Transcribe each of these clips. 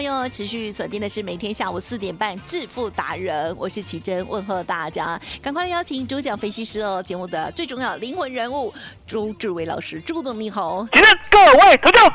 朋友持续锁定的是每天下午四点半《致富达人》，我是奇珍，问候大家，赶快来邀请主讲分析师哦，节目的最重要灵魂人物朱志伟老师，朱董你好。请问各位投众，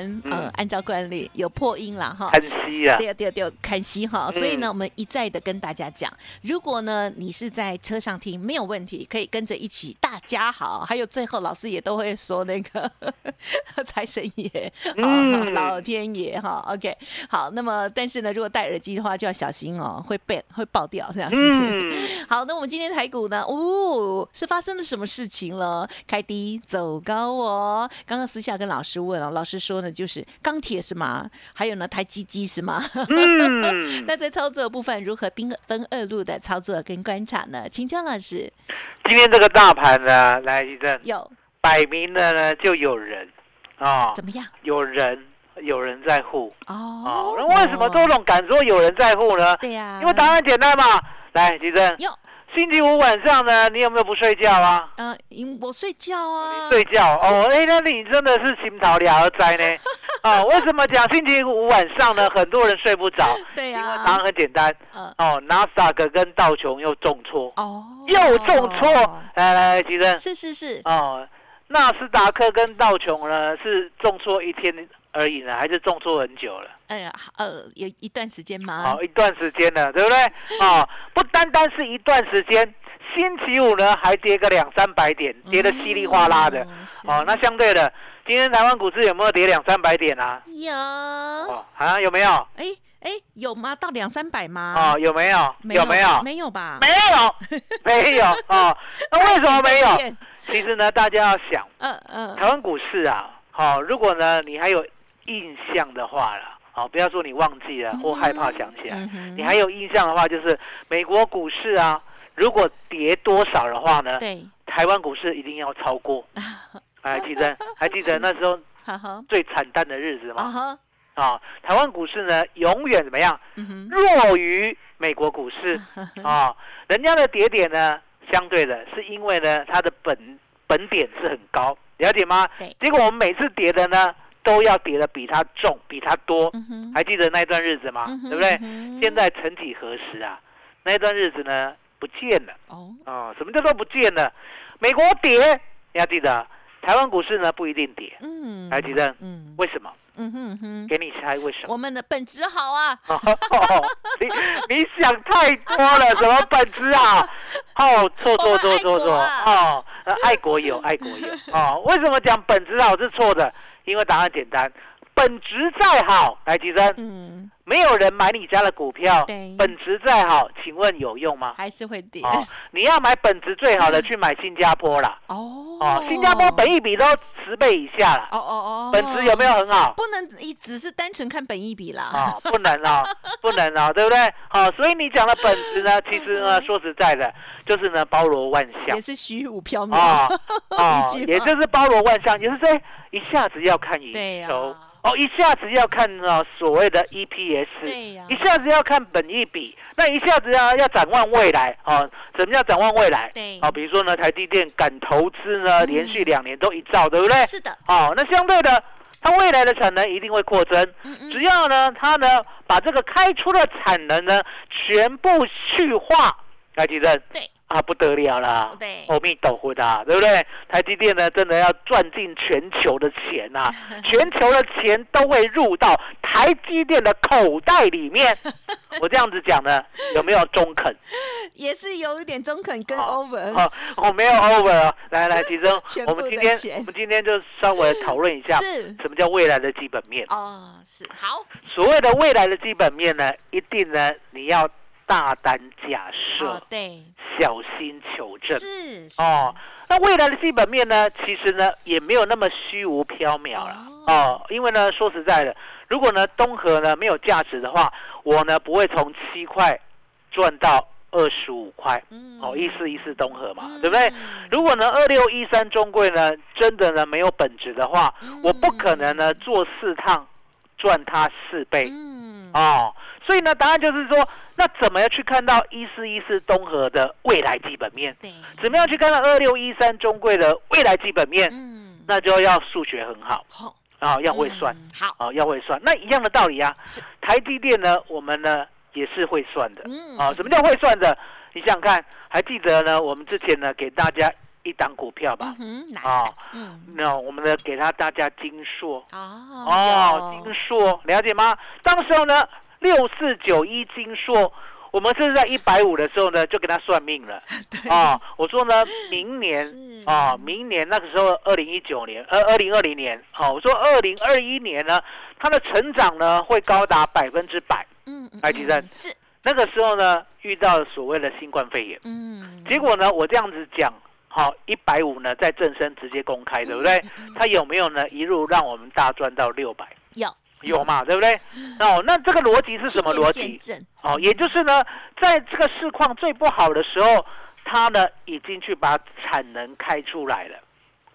然嗯呃，按照惯例有破音了哈。看息啊，对啊，对啊，对啊，看戏哈，嗯所以呢，我们一再的跟大家讲，如果呢你是在车上听，没有问题，可以跟着一起大家好，还有最后老师也都会说那个 财神爷、嗯哦、老天爷哈，OK，好，那么但是呢，如果戴耳机的话就要小心哦，会被会爆掉这样子。嗯，好，那我们今天台股呢？哦，是发生了什么事情了？开低走高哦。刚刚私下跟老师问哦，老师说呢，就是钢铁是吗？还有呢，台积机是吗？嗯 那在操作部分，如何兵分二路的操作跟观察呢？请江老师。今天这个大盘呢，来一阵，有摆明了呢就有人啊，怎么样？有人有人在乎啊。哦，那为什么周总敢说有人在乎呢？对呀、因为答案简单嘛。来，吉珍，有星期五晚上呢，你有没有不睡觉啊？呃，因我睡觉啊，睡觉哦，哎，那你真的是心桃了灾呢。哦，为什么讲星期五晚上呢？很多人睡不着，对呀、因为答案很简单。呃，哦，纳斯达克跟道琼又重挫，哦，又重挫。来来，吉珍，是是是，哦，纳斯达克跟道琼呢是重挫一天而已呢，还是重挫很久了？哎呀，呃，有一段时间吗？好、一段时间了，对不对？哦，不单单是一段时间，星期五呢还跌个两三百点，跌得稀里哗啦的。嗯哦，那相对的，今天台湾股市有没有跌两三百点啊？有，哦，啊，有没有？哎哎，有吗？到两三百吗？哦，有没有？有没有？没有吧？没有，没有哦。那为什么没有？其实呢，大家要想，嗯嗯，台湾股市啊，好、如果呢你还有印象的话啦，好、不要说你忘记了或害怕想起来，嗯你还有印象的话，就是美国股市啊，如果跌多少的话呢，对，台湾股市一定要超过。还记得还记得那时候 最惨淡的日子吗？啊台湾股市呢永远怎么样？弱于美国股市。啊，人家的跌点呢，相对的是因为呢它的本本点是很高，了解吗？对？结果我们每次跌的呢，都要跌的比它重，比它多。嗯，还记得那段日子吗嗯？对不对嗯？现在曾几何时啊，那段日子呢不见了哦，啊？什么叫做不见了？美国跌，你要记得，台湾股市呢不一定跌，嗯，还记得嗯，为什么？嗯哼嗯哼，给你猜为什么？我们的本质好啊，哦，你你想太多了，什么本质啊？哦，错错错错错哦，呃爱国有爱国有哦。为什么讲本质好是错的？因为答案简单，本质再好，来，提升，没有人买你家的股票，本质再好，请问有用吗？还是会跌哦，你要买本质最好的，去买新加坡啦。哦哦，新加坡本益比都十倍以下了，哦哦哦，本质有没有很好？不能一只是单纯看本益比啦，啊、不能哦，不能哦，对不对？好、所以你讲的本质呢，其实呢，说实在的，就是呢，包罗万象也是虚无缥缈。啊也就是包罗万象，也就是说一下子要看对营呀收，哦，一下子要看呢所谓的 EPS，一下子要看本益比，那一下子要要展望未来哦。什么叫展望未来？对哦，比如说呢，台积电敢投资呢，嗯连续两年都一兆，对不对？是的，哦，那相对的，它未来的产能一定会扩增。嗯嗯只要呢，它呢把这个开出的产能呢全部去化，台积电对啊不得了啦，对阿弥陀佛对不对？台积电呢真的要赚进全球的钱呐、全球的钱都会入到台积电的口袋里面。我这样子讲呢，有没有中肯？也是有一点中肯跟 over，哦，我没有 over 哦。来来，其中全部我们今天我们今天就稍微讨论一下什么叫未来的基本面。哦，是好，所谓的未来的基本面呢，一定呢你要大胆假设，哦，对，小心求证。是是哦，那未来的基本面呢，其实呢也没有那么虚无缥缈了哦哦因为呢说实在的，如果呢东河呢没有价值的话，我呢不会从七块赚到二十五块。嗯哦，一四一四东河嘛，嗯对不对？如果呢二六一三中贵呢真的呢没有本质的话，我不可能呢做四趟赚它四倍。嗯，哦，所以呢，答案就是说，那怎么样去看到一四一四东河的未来基本面？对，怎么样去看到二六一三中贵的未来基本面？嗯，那就要数学很好。好，啊、要会算。嗯好，啊、要会算。那一样的道理啊，台积电呢，我们呢也是会算的。嗯。啊、什么叫会算的？你想想看，还记得呢？我们之前呢给大家一档股票吧？啊、嗯，那我们呢给他大家金硕。哦，金硕了解吗？当时候呢，六四九一金硕，我们是在一百五的时候呢，就给他算命了？啊、我说呢，明年啊、明年那个时候二零一九年，呃，二零二零年，好、我说二零二一年呢，它的成长呢会高达百分之百。嗯，嗯台积电嗯是，那个时候呢，遇到了所谓的新冠肺炎，嗯，结果呢，我这样子讲，好、一百五呢在正身直接公开，对不对？它有没有呢一路让我们大赚到六百？有有嘛，对不对？哦，那这个逻辑是什么逻辑？哦，也就是呢，在这个市况最不好的时候，它呢已经去把产能开出来了。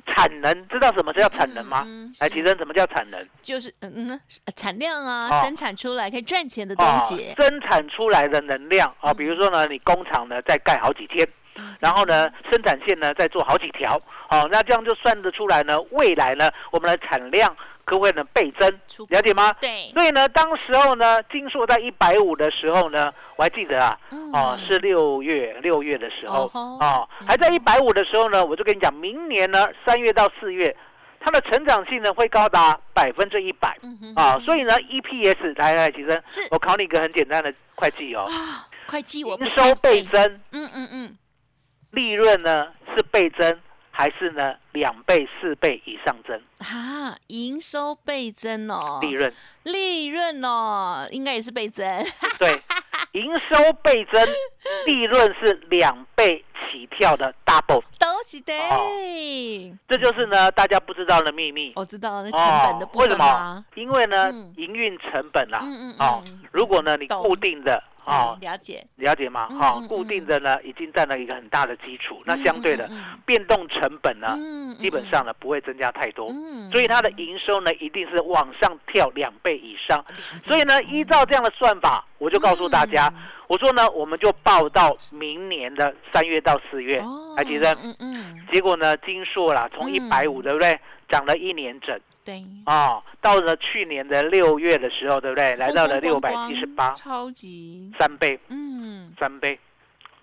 产能知道什么叫产能吗？来，是提升什么叫产能？就是嗯嗯呃产量啊，哦生产出来可以赚钱的东哦西，，生产出来的能量啊、哦，比如说呢，你工厂呢再盖好几天，嗯然后呢，生产线呢再做好几条，哦，那这样就算得出来呢，未来呢，我们的产量可不可以能倍增？出了解吗？对，所以呢，当时候呢，金硕在一百五的时候呢，我还记得啊，哦，嗯是六月六月的时候。哦还在一百五的时候呢，我就跟你讲，明年呢三月到四月，它的成长性呢会高达百分之一百。啊，所以呢 EPS 来来，其实是。我考你一个很简单的会计哦，啊，会计营收，倍增，嗯嗯嗯，利润呢是倍增还是呢两倍、四倍以上增？啊，营收倍增哦，利润。利润哦，应该也是倍增，对，营收倍增，利润是两倍起跳的 double，都是的，这就是呢大家不知道的秘密。我知道那成本的部为什么？？因为呢嗯，营运成本啊，嗯嗯哦嗯，如果呢你固定的哦嗯，了解，了解吗？嗯哈嗯，固定的呢已经占了一个很大的基础，那相对的变动成本呢，嗯基本上呢不会增加太多，嗯。所以它的营收呢一定是往上跳两倍以上。所以呢，依照这样的算法，我就告诉大家，嗯。我说呢，我们就报到明年的三月到四月，哦还记得？嗯嗯，结果呢，金硕啦，从一百五，嗯对不对？涨了一年整对，啊、到了去年的六月的时候，对不对？来到了六百七十八，超级，三倍，嗯三倍，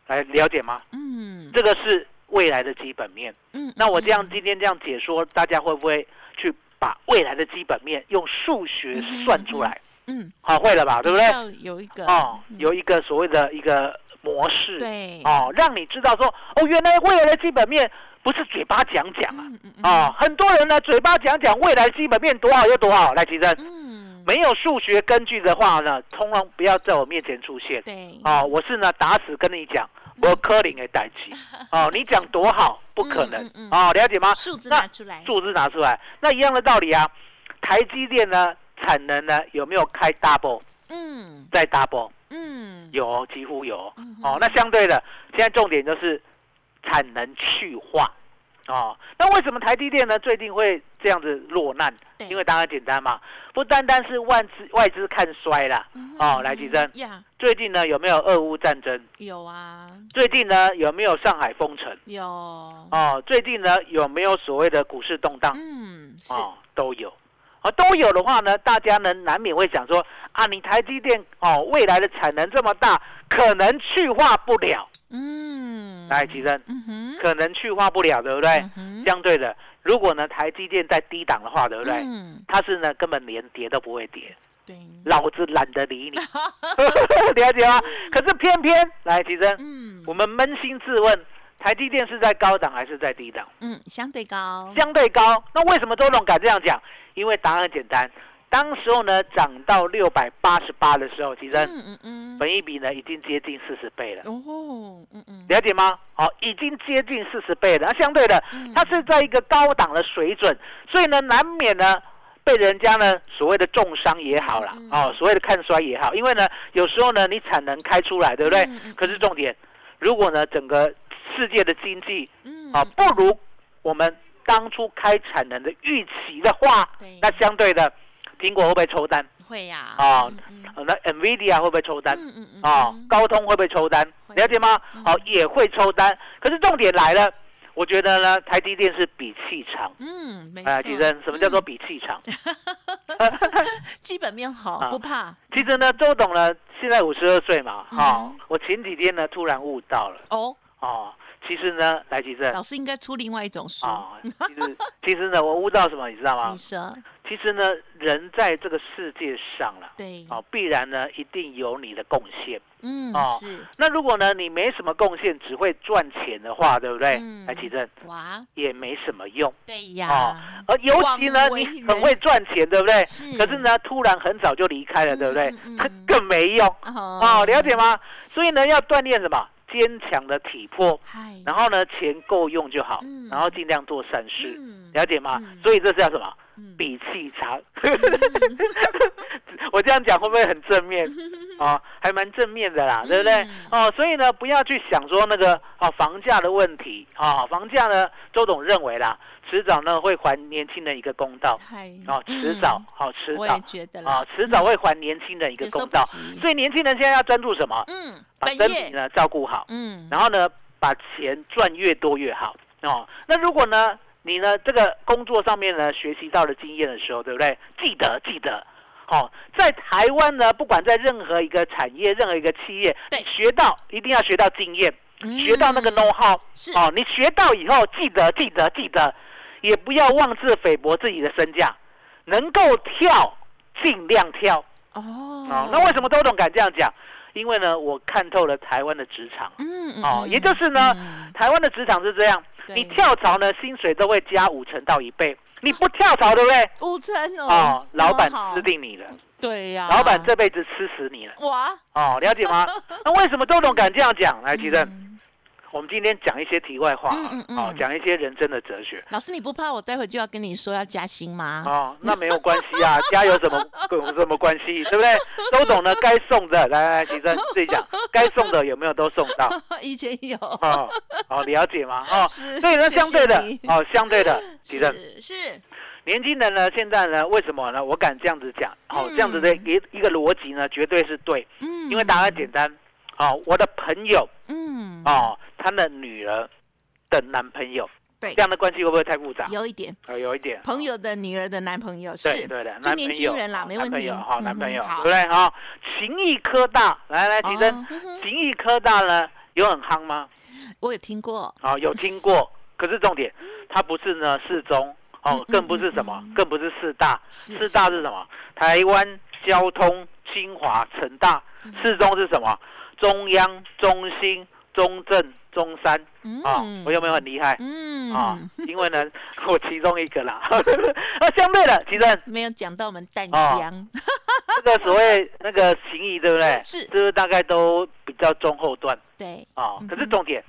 来了解吗？嗯，这个是未来的基本面。嗯，那我这样嗯今天这样解说，大家会不会去把未来的基本面用数学算出来？嗯，好，会了吧？对不对？要有一个哦，嗯有一个所谓的一个模式，对，哦，让你知道说，哦，原来未来的基本面不是嘴巴讲讲啊，嗯嗯嗯哦，很多人呢嘴巴讲讲未来基本面多好有多好，来，其实嗯，没有数学根据的话呢，通常不要在我面前出现。对，哦，我是呢打死跟你讲，我科林的代志。哦，你讲多好，不可能嗯嗯嗯。哦，了解吗？数字拿出来，数字拿出来，那一样的道理啊。台积电呢，产能呢有没有开 double 嗯再 double？嗯，有哦，几乎有哦嗯哦。那相对的，现在重点就是产能去化哦。那为什么台积电呢最近会这样子落难？因为当然简单嘛，不单单是外资外资看衰啦。嗯哦哼来吉珍，最近呢有没有俄乌战争？有啊，最近呢有没有上海封城？有，哦，最近呢有没有所谓的股市动荡？嗯，是，哦，都有。哦，都有的话呢，大家呢难免会想说啊，你台积电哦未来的产能这么大，可能去化不了。嗯，来，吉珍，嗯哼，可能去化不了，对不对？嗯，相对的，如果呢台积电在低档的话，对不对？嗯，它是呢根本连跌都不会跌，对，老子懒得理你，了解吗？可是偏偏来，吉珍，嗯。我们扪心自问，台积电是在高档还是在低档？嗯，相对高，相对高。那为什么周董敢这样讲？因为答案很简单，当时候呢涨到六百八十八的时候，其实嗯嗯嗯，本益比呢已经接近四十倍了。哦，嗯嗯，了解吗？好、已经接近四十倍了。那相对的，嗯它是在一个高档的水准，所以呢，难免呢被人家呢所谓的重伤也好啦，嗯哦，所谓的看衰也好，因为呢有时候呢你产能开出来，对不对？可是重点，如果呢整个世界的经济嗯啊不如我们当初开产能的预期的话，那相对的，苹果会不会抽单？会呀，啊那 NVIDIA 会不会抽单？嗯嗯嗯哦，高通会不会抽单？了解吗嗯？哦，也会抽单。可是重点来了，我觉得呢，台积电是比气场。嗯，没啊，错，其实什么叫做嗯比气场？基本面好，啊不怕其实呢，周董呢现在五十二岁嘛，哈、嗯我前几天呢突然悟到了，哦。哦，其实呢，来吉正老师应该出另外一种书，啊，其实 其实呢，我悟到什么，你知道吗你？说其实呢，人在这个世界上了，对，哦，必然呢一定有你的贡献。嗯，哦是那如果呢你没什么贡献，只会赚钱的话，对不对？嗯来吉正哇，也没什么用。对呀哦呀，，而尤其呢，你很会赚钱，对不对？是可是呢，突然很早就离开了，对不对嗯更没用哦哦，了解？吗？所以呢，要锻炼什么？坚强的体魄，然后呢，钱够用就好嗯，然后尽量做善事，嗯了解吗嗯？所以这是叫什么？嗯比气场。我这样讲会不会很正面？哦，还蛮正面的啦，对不对嗯？哦，所以呢，不要去想说那个哦房价的问题啊、哦，房价呢，周董认为啦，迟早呢会还年轻人一个公道。嗨，哦，迟早，好、迟早啊啦，，迟早会还年轻人一个公道。所以年轻人现在要专注什么？嗯，把身体呢照顾好，嗯，然后呢，把钱赚越多越好哦。那如果呢，你呢这个工作上面呢学习到了经验的时候，对不对？记得记得，哦，在台湾呢，不管在任何一个产业、任何一个企业，对。你学到一定要学到经验，嗯。学到那个 know how，是。哦，你学到以后记得记得记得，也不要妄自菲薄自己的身价，能够跳尽量跳。哦。哦，那为什么周董敢这样讲？因为呢，我看透了台湾的职场。嗯嗯哦，嗯也就是呢，嗯台湾的职场是这样，你跳槽呢，薪水都会加五成到一倍。你不跳槽，对不对？五成哦哦，，老板吃定你了，对呀，老板这辈子吃死你了。哇，哦，了解吗？那为什么周董敢这样讲？来，提正，嗯我们今天讲一些题外话嗯嗯嗯哦，讲一些人生的哲学。老师你不怕我待会就要跟你说要加薪吗？哦，那没有关系啊，加有什么有什么关系，对不对？周董呢，该送的，来来，吉正自己讲，该送的有没有都送到？以前有，哦，哦，了解吗？哦，所以呢，相对的你，哦，相对的，吉正，是是，年轻人呢，现在呢，为什么呢？我敢这样子讲，哦，嗯这样子的一一个逻辑呢，绝对是对，嗯，因为答案简单，哦，我的朋友，嗯，哦，他的女儿的男朋友，对这样的关系会不会太复杂？有一点呃，有一点，朋友的女儿的男朋友是，对对的，就男朋友年轻人啦哦没问题男朋友好，嗯男朋友，对不对？哈，情谊科大，来来，提哦升，情谊科大呢，有很夯吗？我有听过，哦，有听过，可是重点，它不是呢四中，嗯哦，更不是什么更不是四大，四大是什么？台湾交通、清华、成大，嗯四中是什么？中央、中心、中正、中山啊，嗯我有没有很厉害？嗯啊，因为呢，我其中一个啦。啊相对的，其实没有讲到我们淡哦江，这个所谓那个情谊，对不对？是就是大概都比较中后段对啊。嗯可是重点，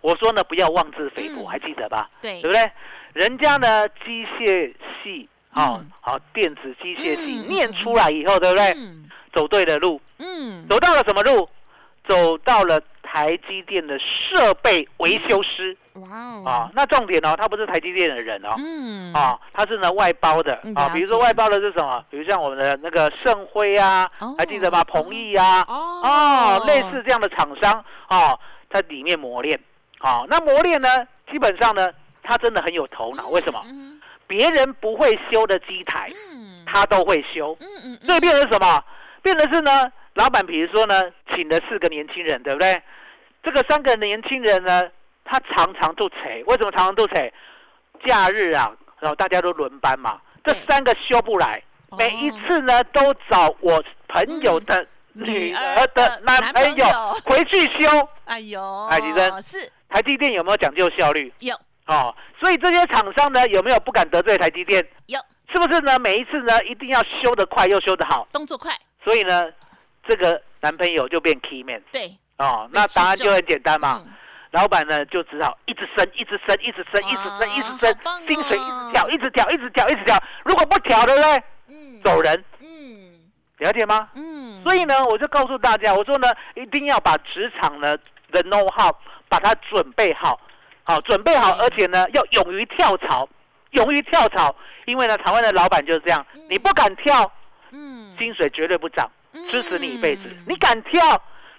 我说呢，不要妄自菲薄，嗯还记得吧？对对不对？人家呢，机械系，好嗯好，电子机械系嗯念出来以后，对不对？嗯走对的路，嗯，走到了什么路？走到了台积电的设备维修师哇哦啊。那重点哦，他不是台积电的人哦，嗯啊，他是呢外包的啊，比如说外包的是什么？比如像我们的那个盛辉啊哦，还记得吗？鹏毅啊，哦哦，类似这样的厂商啊，在里面磨练。啊、那磨练呢，基本上呢，他真的很有头脑。为什么？嗯别人不会修的机台，嗯他都会修。嗯嗯所以变成什么？变成是呢，老板比如说呢，请了四个年轻人，对不对？这个三个年轻人呢，他常常都扯，为什么常常都扯？假日啊，然后大家都轮班嘛，这三个修不来，哦每一次呢都找我朋友的女儿的男朋友回去修。哎呦，哎李真是台积电有没有讲究效率？有哦，所以这些厂商呢，有没有不敢得罪台积电？有是不是呢？每一次呢，一定要修得快又修得好。动作快，所以呢，这个男朋友就变 key man 对。哦。那答案就很简单嘛，嗯。老板呢就只好一直升，一直升，一直升，一直升，一直升薪水一直调，一直调，一直调，一直调。如果不调，对不对？嗯。走人，嗯。了解吗？嗯，所以呢，我就告诉大家，我说呢，一定要把职场呢的 know how 把它准备好，好准备好，而且呢要勇于跳槽，勇于跳槽，因为呢，台湾的老板就是这样，你不敢跳，嗯。薪水绝对不涨，支持你一辈子嗯。你敢跳，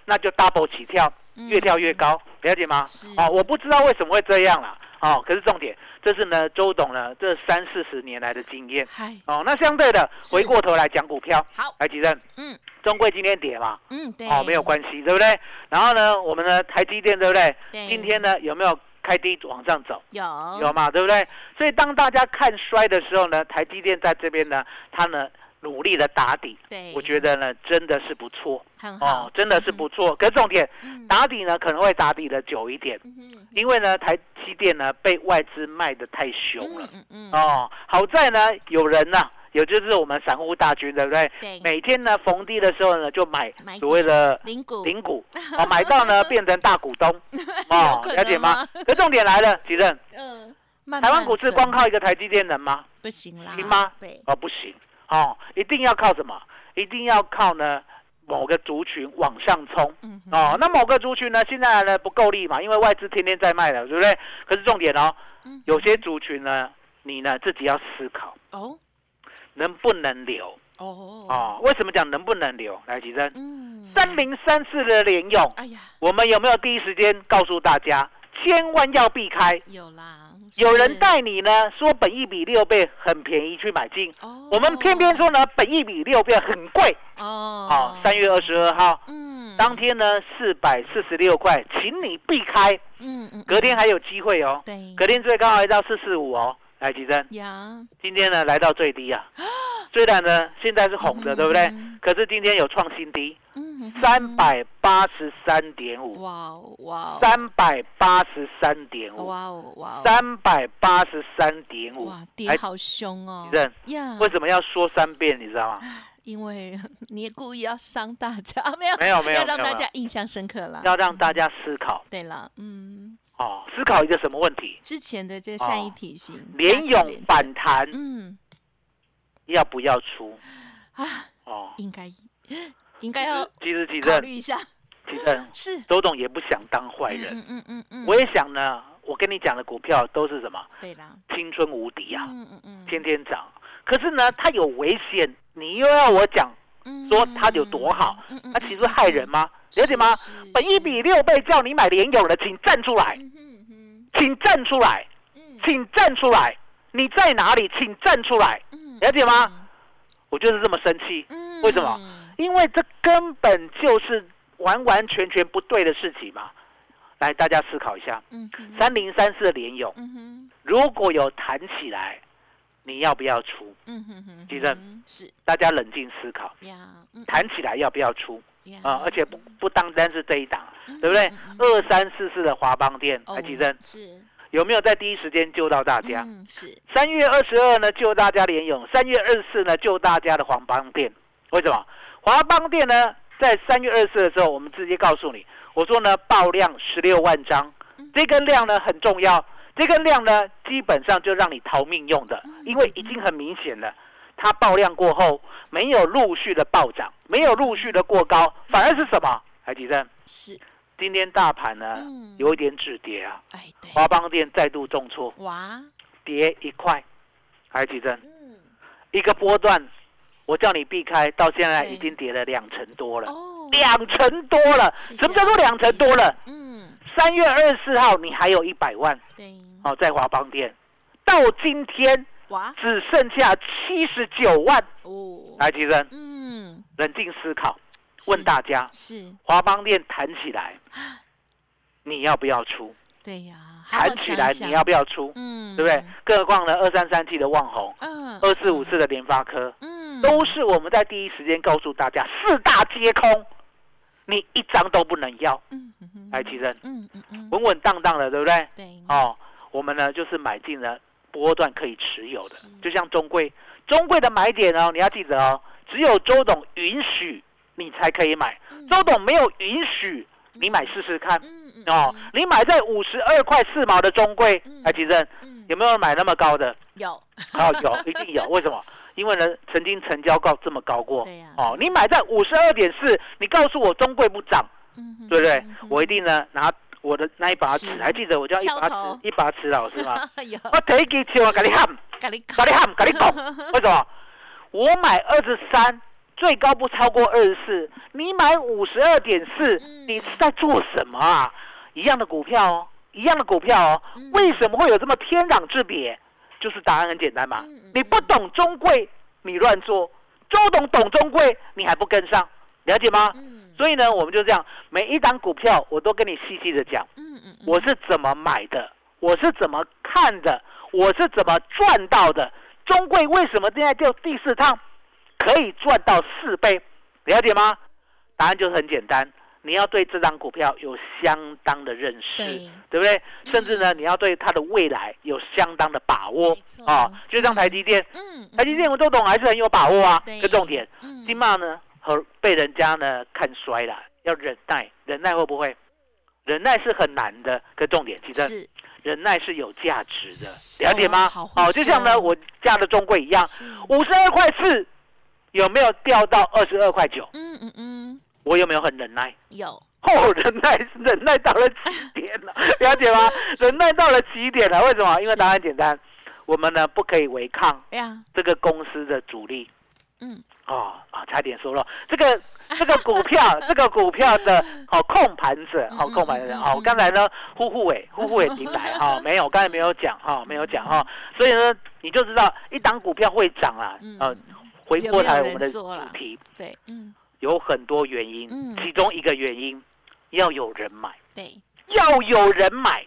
那就 double 起跳，越跳越高，了解吗？哦，我不知道为什么会这样啦。哦，可是重点，这是呢周董呢这三四十年来的经验。哦，那相对的，回过头来讲股票，好，来吉正，嗯中贵今天跌嘛，嗯对，哦，没有关系，对不对？然后呢，我们的台积电，对不对？对今天呢有没有开低往上走？有有嘛，对不对？所以当大家看衰的时候呢，台积电在这边呢，它呢努力的打底，对，我觉得呢真的是不错。哦，，真的是不错。可是重点嗯。打底呢可能会打底的久一点，因为呢台积电呢被外资卖的太凶了。哦。好在呢有人呐、也就是我们散户大军，对不对？对，每天呢逢低的时候呢就买买所谓的零股。零股，哦，买到呢 变成大股东，哦了解吗？吗？可重点来了，吉正，嗯，台湾股市光靠一个台积电能吗？不行啦，行吗？对，哦，不行，哦，一定要靠什么？一定要靠呢某个族群往上冲。嗯哦，那某个族群呢，现在呢不够力嘛，因为外资天天在卖了，对不对？可是重点哦嗯，有些族群呢，你呢自己要思考哦能不能留哦，哦。为什么讲能不能留？来，吉珍，嗯，三零三四的联用，哎呀，我们有没有第一时间告诉大家，千万要避开？有啦，有人是。带你呢说本益比六倍很便宜去买进，哦，我们偏偏说呢本益比六倍很贵。哦，哦，三月二十二号。嗯，当天呢四百四十六块，请你避开，嗯嗯，隔天还有机会哦。对，隔天最高来到四四五哦，来吉珍，呀，今天呢来到最低啊，虽然呢现在是红的，对不对？嗯？可是今天有创新低，嗯，三百八十三点五，哇哦哇哦，三百八十三点五，哇哦哇哦，三百八十三点五。哇，，跌，好凶哦。吉，珍，呀，为什么要说三遍？你知道吗？因为你也故意要伤大家，没有没有没有要让大家印象深刻啦。要让大家思考。对了，嗯，哦，思考一个什么问题？之前的这个善意哦提醒，联勇反弹。嗯。要不要出？啊，哦，应该应该要其实其考实虑一下，其实 是周董也不想当坏人，嗯嗯嗯嗯，我也想呢。我跟你讲的股票都是什么？对啦，青春无敌啊，嗯嗯嗯，天天涨。可是呢，它有危险，你又要我讲嗯说它有多好，嗯嗯它其实害人吗？了解吗？本一比六倍叫你买联友的，请站出来，嗯哼嗯请站出来，嗯请站出来！你在哪里？请站出来！嗯了解吗？我就是这么生气，嗯为什么？因为这根本就是完完全全不对的事情嘛。来，大家思考一下，嗯哼三零三四的联勇嗯哼如果有弹起来，你要不要出？嗯哼哼，地震嗯是大家冷静思考，弹起来要不要出？呀啊，而且不不单单是这一档，嗯对不对？二三四四的华邦店，哦台积电是有没有在第一时间救到大家？嗯是三月二十二呢救大家联勇，三月二十四呢救大家的黄邦店。为什么？华邦店呢，在三月二十四的时候，我们直接告诉你，我说呢爆量十六万张，这根量呢很重要，这根量呢基本上就让你逃命用的，因为已经很明显了。它爆量过后，没有陆续的暴涨，没有陆续的过高，反而是什么？台积电是，今天大盘呢嗯。有一点止跌啊，哎，华邦店再度重挫，哇，跌一块，台积电嗯。一个波段，我叫你避开，到现在已经跌了两成多了，哦，两成多了。什么叫做两成多了？嗯三月二十四号你还有一百万对，哦，在华邦店，到今天哇只剩下七十九万。哦，台积电，嗯，冷静思考，是问大家，是，华邦店弹起来，你要不要出？对呀，好好弹起来你要不要出？嗯，对不对？？更何况呢，二三三 G 的旺宏，嗯，二四五四的联发科，嗯，都是我们在第一时间告诉大家，四大皆空，你一张都不能要。嗯嗯嗯来，奇珍，嗯嗯嗯，稳稳当当的，对不对？对，哦，我们呢就是买进了波段可以持有的，就像中贵，中贵的买点哦，你要记得哦，只有周董允许你才可以买，嗯周董没有允许你买试试看嗯嗯哦。你买在五十二块四毛的中贵嗯，来，奇正，嗯有没有人买那么高的？有，哦，有，一定有。为什么？因为呢，曾经成交高这么高过。对呀哦，你买在五十二点四，你告诉我中贵不涨，嗯对不对嗯？我一定呢拿我的那一把尺是，还记得我叫一把尺，一把尺老师吗？有，我第一支枪啊，跟你喊，跟你喊，跟你讲，为什么？我买二十三，最高不超过二十四，你买五十二点四嗯，你是在做什么啊？一样的股票哦，一样的股票哦嗯，为什么会有这么天壤之别？就是答案很简单嘛你不懂中贵，你乱做；周董懂中贵，你还不跟上，了解吗？嗯所以呢，我们就这样，每一档股票我都跟你细细的讲。我是怎么买的，我是怎么看的，我是怎么赚到的。中贵为什么现在就第四趟可以赚到四倍？了解吗？答案就是很简单，你要对这张股票有相当的认识，对对不对？嗯甚至呢，你要对它的未来有相当的把握啊。就像台积电，嗯，台积电我都懂还是很有把握啊。对这重点，嗯金茂呢和被人家呢看衰了，要忍耐，忍耐会不会？忍耐是很难的，可重点其实忍耐是有价值的，了解吗？好哦，就像呢我家的中贵一样，五十二块四有没有掉到二十二块九？嗯嗯嗯，我有没有很忍耐？有，哦，忍耐忍耐到了极点了，了解吗？忍耐到了极点了，为什么？因为答案简单，我们呢不可以违抗这个公司的主力。嗯，哦啊，差点说了，这个这个股票，这个股票的哦、控盘者，好、嗯控盘人，嗯好、我刚才呢，呼呼伟，呼呼伟进来哈、没有，刚才没有讲哈、没有讲哈、所以呢，你就知道一档股票会涨啊，嗯。呃，回过来我们的主题。对，嗯有很多原因，嗯。其中一个原因要有人买，对，要有人买。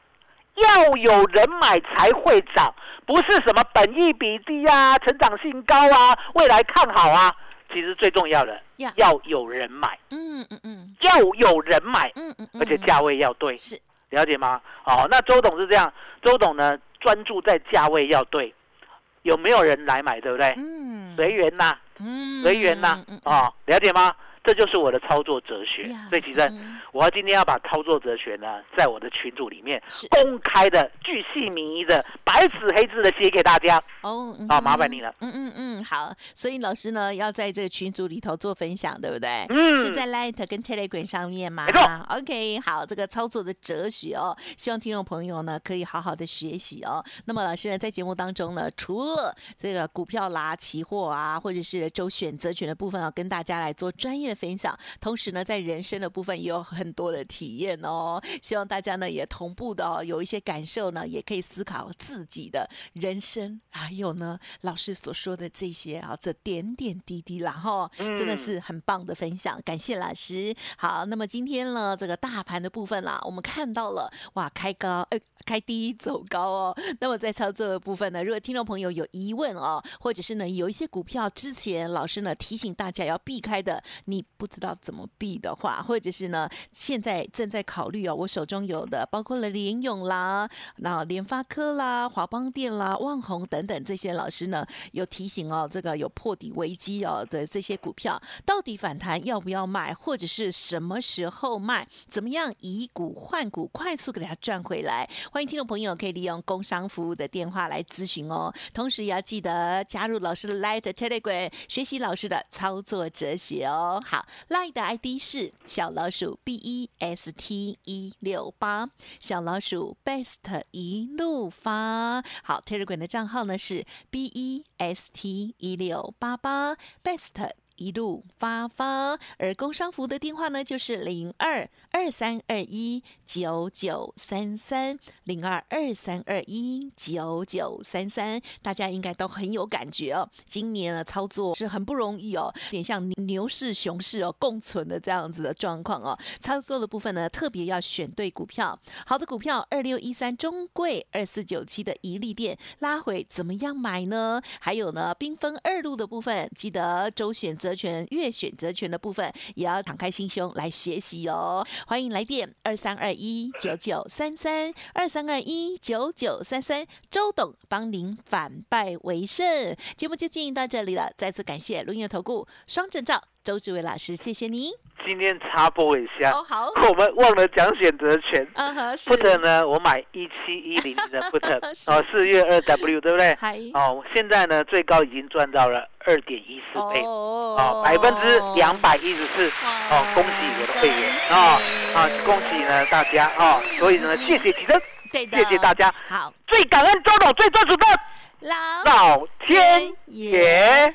要有人买才会涨，不是什么本益比低啊、成长性高啊、未来看好啊。其实最重要的呀。要有人买，嗯嗯嗯。要有人买，嗯嗯，而且价位要对，是，了解吗？哦，那周董是这样，周董呢专注在价位要对，有没有人来买，对不对？嗯，随缘呐，嗯，随缘呐嗯，哦，了解吗？这就是我的操作哲学呀。所以其实嗯我要今天要把操作哲学呢，在我的群组里面公开的、巨细靡遗的、白纸黑字的写给大家。哦，嗯好麻烦哼你了嗯嗯嗯，好，所以老师呢要在这个群组里头做分享，对不对？嗯是在 Light 跟 Telegram 上面吗？没错 OK，好，这个操作的哲学哦，希望听众朋友呢可以好好的学习哦。那么老师呢在节目当中呢，除了这个股票啦、期货啊，或者是周选择权的部分啊，跟大家来做专业的分享，同时呢在人生的部分也有很多的体验哦。希望大家呢也同步的哦有一些感受呢，也可以思考自己的人生，还有呢老师所说的这些啊，这点点滴滴啦哈，真的嗯是很棒的分享，感谢老师。好，那么今天呢这个大盘的部分啦，我们看到了哇开高，呃开低走高哦。那么在操作的部分呢，如果听众朋友有疑问哦，或者是呢有一些股票之前老师呢提醒大家要避开的，你不知道怎么避的话，或者是呢现在正在考虑哦，我手中有的包括了联勇啦、那联发科啦、华邦电啦、旺宏等等这些老师呢有提醒哦，这个有破底危机哦的这些股票，到底反弹要不要卖，或者是什么时候卖？怎么样以股换股，快速给它赚回来？欢迎听众朋友可以利用工商服务的电话来咨询哦。同时也要记得加入老师的 Light Telegram，学习老师的操作哲学哦。好，Line 的 ID 是小老鼠 B E S T 一六八，小老鼠 Best 一路发。好，Telegram 的账号呢是 B E S T 一六八八 Best。一路发发，而工商服的电话呢，就是零二二三二一九九三三零二二三二一九九三三，大家应该都很有感觉哦。今年的操作是很不容易哦，有点像牛市、熊市哦共存的这样子的状况哦。操作的部分呢，特别要选对股票，好的股票二六一三中贵二四九七的一利店拉回怎么样买呢？还有呢，缤纷二路的部分，记得周选择权、越选择权的部分也要敞开心胸来学习哦。欢迎来电二三二一九九三三二三二一九九三三，周董帮您反败为胜。节目就进行到这里了，再次感谢轮月投顾双证照周志伟老师，谢谢你。今天插播一下，哦，好，我们忘了讲选择权。嗯哼，是。Put 呢，我买一七一零的 put，是。哦，四月二 W 对不对？哦，现在呢最高已经赚到了二点一四倍，哦。哦，百分之两百一十四，哦，恭喜我的会员。啊啊，恭喜呢大家啊，所以呢谢谢启真，对的，谢谢大家，好，最感恩周董最专属的老老天爷。